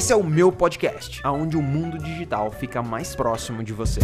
Esse é o meu podcast, aonde o mundo digital fica mais próximo de você.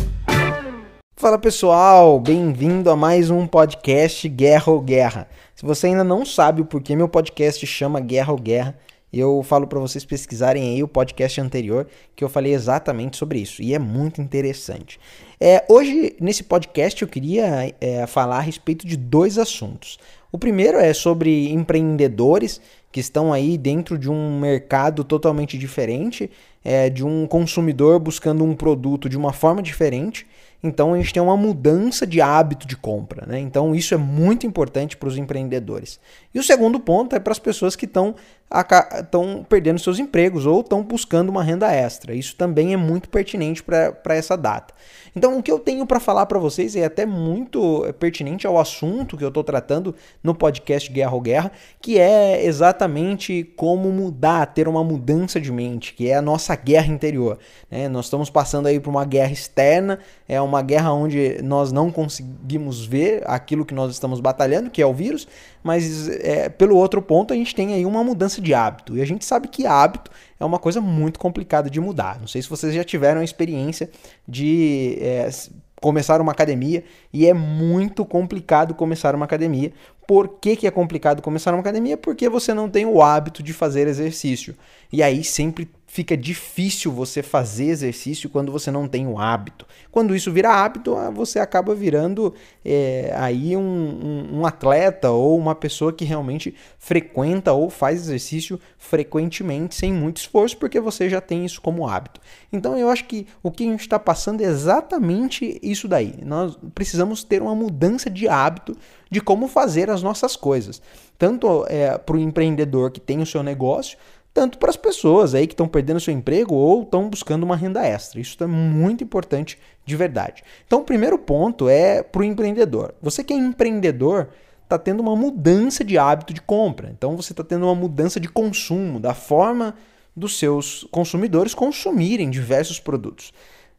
Fala pessoal, bem-vindo a mais um podcast Guerra ou Guerra. Se você ainda não sabe o porquê meu podcast chama Guerra ou Guerra, eu falo para vocês pesquisarem aí o podcast anterior que eu falei exatamente sobre isso e é muito interessante. É, hoje nesse podcast eu queria é, falar a respeito de dois assuntos. O primeiro é sobre empreendedores que estão aí dentro de um mercado totalmente diferente, é, de um consumidor buscando um produto de uma forma diferente. Então a gente tem uma mudança de hábito de compra, né? Então isso é muito importante para os empreendedores. E o segundo ponto é para as pessoas que estão estão perdendo seus empregos ou estão buscando uma renda extra. Isso também é muito pertinente para essa data. Então, o que eu tenho para falar para vocês é até muito pertinente ao assunto que eu estou tratando no podcast Guerra ou Guerra, que é exatamente como mudar, ter uma mudança de mente, que é a nossa guerra interior. Né? Nós estamos passando aí por uma guerra externa, é uma guerra onde nós não conseguimos ver aquilo que nós estamos batalhando, que é o vírus, mas é, pelo outro ponto a gente tem aí uma mudança de hábito. E a gente sabe que hábito é uma coisa muito complicada de mudar. Não sei se vocês já tiveram a experiência de é, começar uma academia e é muito complicado começar uma academia. Por que, que é complicado começar uma academia? Porque você não tem o hábito de fazer exercício. E aí sempre fica difícil você fazer exercício quando você não tem o hábito. Quando isso vira hábito, ah, você acaba virando é, aí um, um, um, atleta ou uma pessoa que realmente frequenta ou faz exercício frequentemente, sem muito esforço, porque você já tem isso como hábito. Então eu acho que o que a gente está passando é exatamente isso daí. Nós precisamos ter uma mudança de hábito de como fazer as nossas coisas. Tanto é, para o empreendedor que tem o seu negócio, tanto para as pessoas aí que estão perdendo seu emprego ou estão buscando uma renda extra. Isso é muito importante de verdade. Então, o primeiro ponto é para o empreendedor. Você que é empreendedor está tendo uma mudança de hábito de compra. Então, você está tendo uma mudança de consumo, da forma dos seus consumidores consumirem diversos produtos.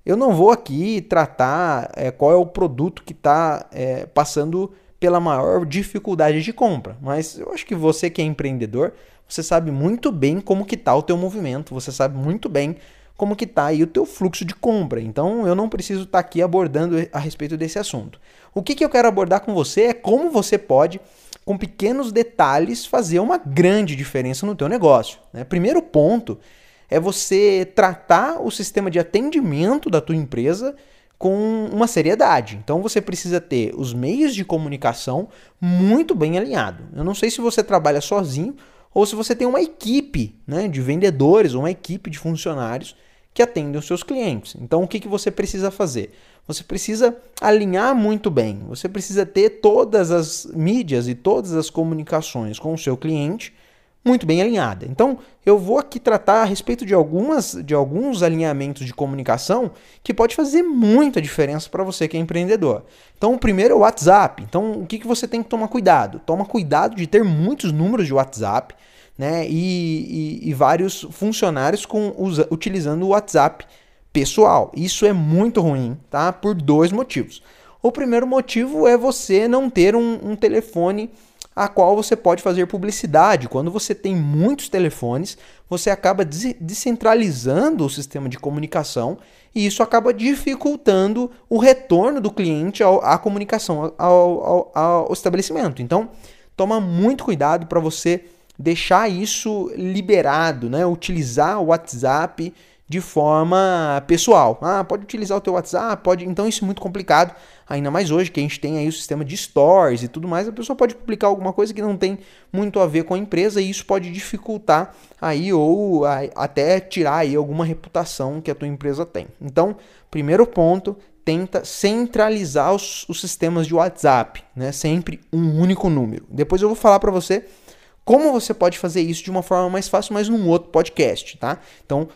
Eu não vou aqui tratar é, qual é o produto que está é, passando pela maior dificuldade de compra, mas eu acho que você que é empreendedor você sabe muito bem como que tá o teu movimento, você sabe muito bem como que tá aí o teu fluxo de compra. Então eu não preciso estar tá aqui abordando a respeito desse assunto. O que, que eu quero abordar com você é como você pode, com pequenos detalhes, fazer uma grande diferença no teu negócio. Né? Primeiro ponto é você tratar o sistema de atendimento da tua empresa com uma seriedade. Então você precisa ter os meios de comunicação muito bem alinhados. Eu não sei se você trabalha sozinho ou se você tem uma equipe né, de vendedores uma equipe de funcionários que atendem os seus clientes. Então, o que, que você precisa fazer? Você precisa alinhar muito bem, você precisa ter todas as mídias e todas as comunicações com o seu cliente muito bem alinhada. Então, eu vou aqui tratar a respeito de algumas de alguns alinhamentos de comunicação que pode fazer muita diferença para você que é empreendedor. Então, o primeiro é o WhatsApp. Então, o que, que você tem que tomar cuidado? Toma cuidado de ter muitos números de WhatsApp, né? E, e, e vários funcionários com, usa, utilizando o WhatsApp pessoal. Isso é muito ruim, tá? Por dois motivos. O primeiro motivo é você não ter um, um telefone a qual você pode fazer publicidade. Quando você tem muitos telefones, você acaba descentralizando o sistema de comunicação e isso acaba dificultando o retorno do cliente à comunicação ao, ao, ao estabelecimento. Então, toma muito cuidado para você deixar isso liberado, né? utilizar o WhatsApp de forma pessoal. Ah, pode utilizar o teu WhatsApp, pode. Então isso é muito complicado. Ainda mais hoje que a gente tem aí o sistema de stores e tudo mais, a pessoa pode publicar alguma coisa que não tem muito a ver com a empresa e isso pode dificultar aí ou até tirar aí alguma reputação que a tua empresa tem. Então, primeiro ponto, tenta centralizar os, os sistemas de WhatsApp, né? Sempre um único número. Depois eu vou falar para você como você pode fazer isso de uma forma mais fácil, mas num outro podcast, tá? Então,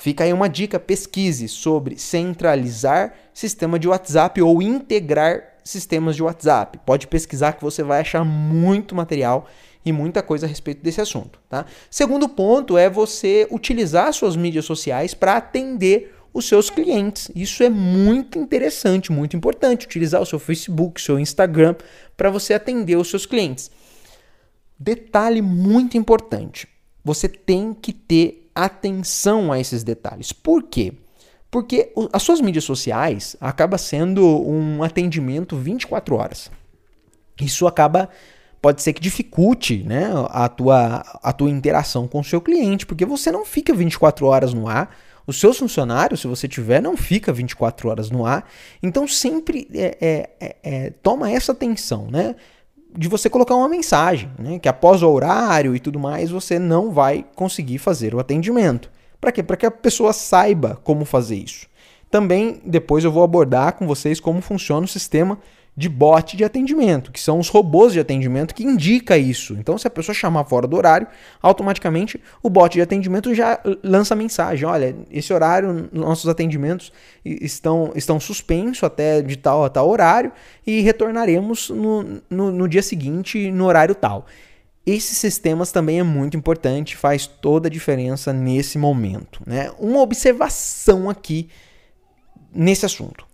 Fica aí uma dica: pesquise sobre centralizar sistema de WhatsApp ou integrar sistemas de WhatsApp. Pode pesquisar que você vai achar muito material e muita coisa a respeito desse assunto. Tá? Segundo ponto é você utilizar suas mídias sociais para atender os seus clientes. Isso é muito interessante, muito importante. Utilizar o seu Facebook, seu Instagram para você atender os seus clientes. Detalhe muito importante: você tem que ter atenção a esses detalhes. Por quê? Porque as suas mídias sociais acaba sendo um atendimento 24 horas. Isso acaba pode ser que dificulte né, a, tua, a tua interação com o seu cliente, porque você não fica 24 horas no ar, os seus funcionários, se você tiver, não fica 24 horas no ar. Então sempre é, é, é, é, toma essa atenção, né? De você colocar uma mensagem, né? Que após o horário e tudo mais, você não vai conseguir fazer o atendimento. Para quê? Para que a pessoa saiba como fazer isso. Também depois eu vou abordar com vocês como funciona o sistema de bot de atendimento, que são os robôs de atendimento que indica isso. Então, se a pessoa chamar fora do horário, automaticamente o bot de atendimento já lança mensagem: olha, esse horário, nossos atendimentos estão, estão suspensos até de tal a tal horário e retornaremos no, no, no dia seguinte, no horário tal. Esses sistemas também é muito importante, faz toda a diferença nesse momento. Né? Uma observação aqui nesse assunto.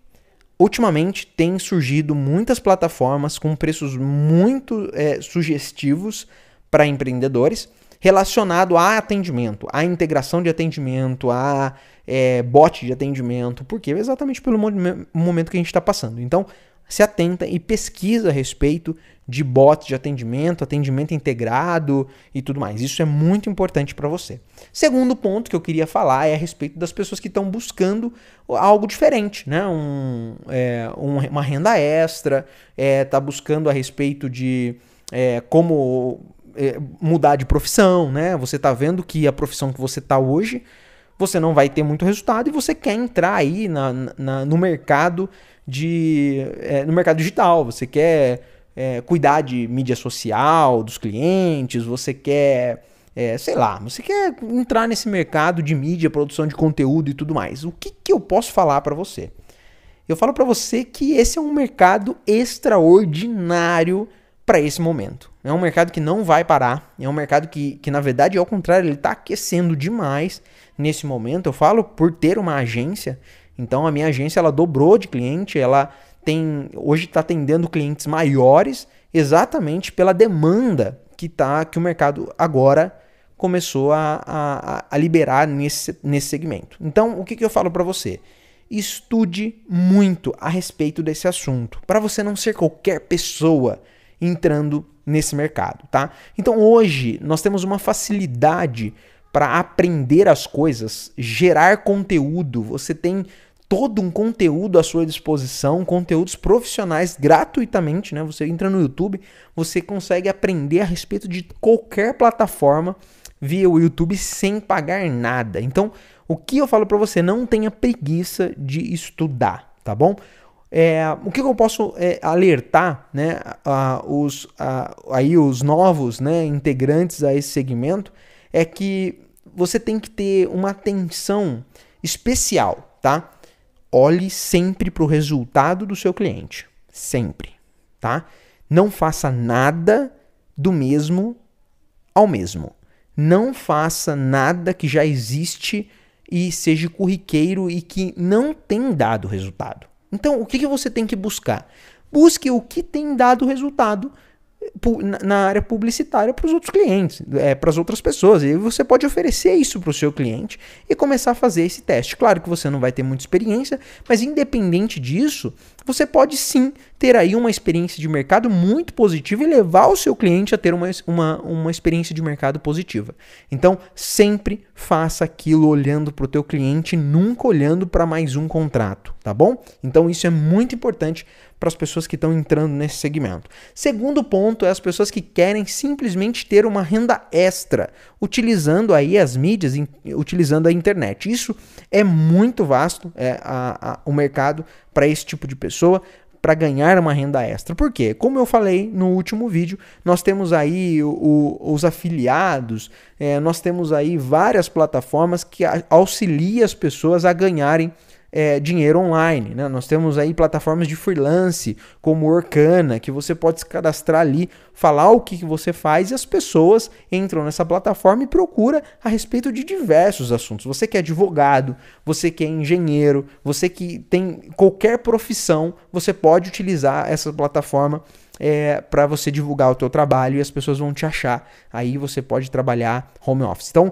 Ultimamente tem surgido muitas plataformas com preços muito é, sugestivos para empreendedores relacionado a atendimento, a integração de atendimento, a é, bot de atendimento, porque exatamente pelo momento que a gente está passando. Então, se atenta e pesquisa a respeito de bots de atendimento, atendimento integrado e tudo mais. Isso é muito importante para você. Segundo ponto que eu queria falar é a respeito das pessoas que estão buscando algo diferente, né? Um, é, uma renda extra, é, tá buscando a respeito de é, como é, mudar de profissão, né? Você está vendo que a profissão que você está hoje você não vai ter muito resultado e você quer entrar aí na, na no mercado de é, no mercado digital. Você quer é, cuidar de mídia social dos clientes, você quer, é, sei lá, você quer entrar nesse mercado de mídia, produção de conteúdo e tudo mais. O que, que eu posso falar para você? Eu falo para você que esse é um mercado extraordinário para esse momento. É um mercado que não vai parar, é um mercado que, que na verdade, ao contrário, ele está aquecendo demais nesse momento. Eu falo por ter uma agência, então a minha agência ela dobrou de cliente, ela tem hoje está atendendo clientes maiores exatamente pela demanda que tá que o mercado agora começou a, a, a liberar nesse, nesse segmento. Então, o que, que eu falo para você? Estude muito a respeito desse assunto, para você não ser qualquer pessoa entrando nesse mercado, tá? Então, hoje nós temos uma facilidade para aprender as coisas, gerar conteúdo. Você tem todo um conteúdo à sua disposição, conteúdos profissionais gratuitamente, né? Você entra no YouTube, você consegue aprender a respeito de qualquer plataforma via o YouTube sem pagar nada. Então, o que eu falo para você, não tenha preguiça de estudar, tá bom? É, o que eu posso é, alertar, né, a, os, a, aí os novos, né, integrantes a esse segmento é que você tem que ter uma atenção especial, tá? olhe sempre para o resultado do seu cliente. Sempre, tá? Não faça nada do mesmo ao mesmo. Não faça nada que já existe e seja corriqueiro e que não tem dado resultado. Então, o que, que você tem que buscar? Busque o que tem dado resultado na área publicitária para os outros clientes, é, para as outras pessoas. E você pode oferecer isso para o seu cliente e começar a fazer esse teste. Claro que você não vai ter muita experiência, mas independente disso, você pode sim ter aí uma experiência de mercado muito positiva e levar o seu cliente a ter uma, uma, uma experiência de mercado positiva. Então, sempre faça aquilo olhando para o teu cliente, nunca olhando para mais um contrato, tá bom? Então, isso é muito importante para as pessoas que estão entrando nesse segmento. Segundo ponto é as pessoas que querem simplesmente ter uma renda extra, utilizando aí as mídias, utilizando a internet. Isso é muito vasto, é, a, a, o mercado para esse tipo de pessoa para ganhar uma renda extra. Por quê? Como eu falei no último vídeo, nós temos aí o, o, os afiliados, é, nós temos aí várias plataformas que auxiliam as pessoas a ganharem é, dinheiro online. Né? Nós temos aí plataformas de freelance, como Orkana, que você pode se cadastrar ali, falar o que, que você faz e as pessoas entram nessa plataforma e procura a respeito de diversos assuntos. Você que é advogado, você que é engenheiro, você que tem qualquer profissão, você pode utilizar essa plataforma é, para você divulgar o teu trabalho e as pessoas vão te achar. Aí você pode trabalhar home office. Então,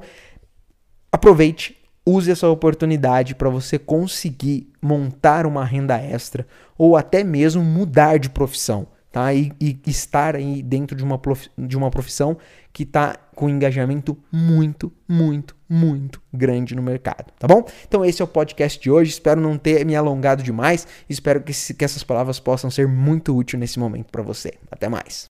aproveite, use essa oportunidade para você conseguir montar uma renda extra ou até mesmo mudar de profissão tá? E, e estar aí dentro de uma, prof, de uma profissão que está com engajamento muito, muito, muito grande no mercado, tá bom? Então esse é o podcast de hoje. Espero não ter me alongado demais. Espero que, que essas palavras possam ser muito úteis nesse momento para você. Até mais.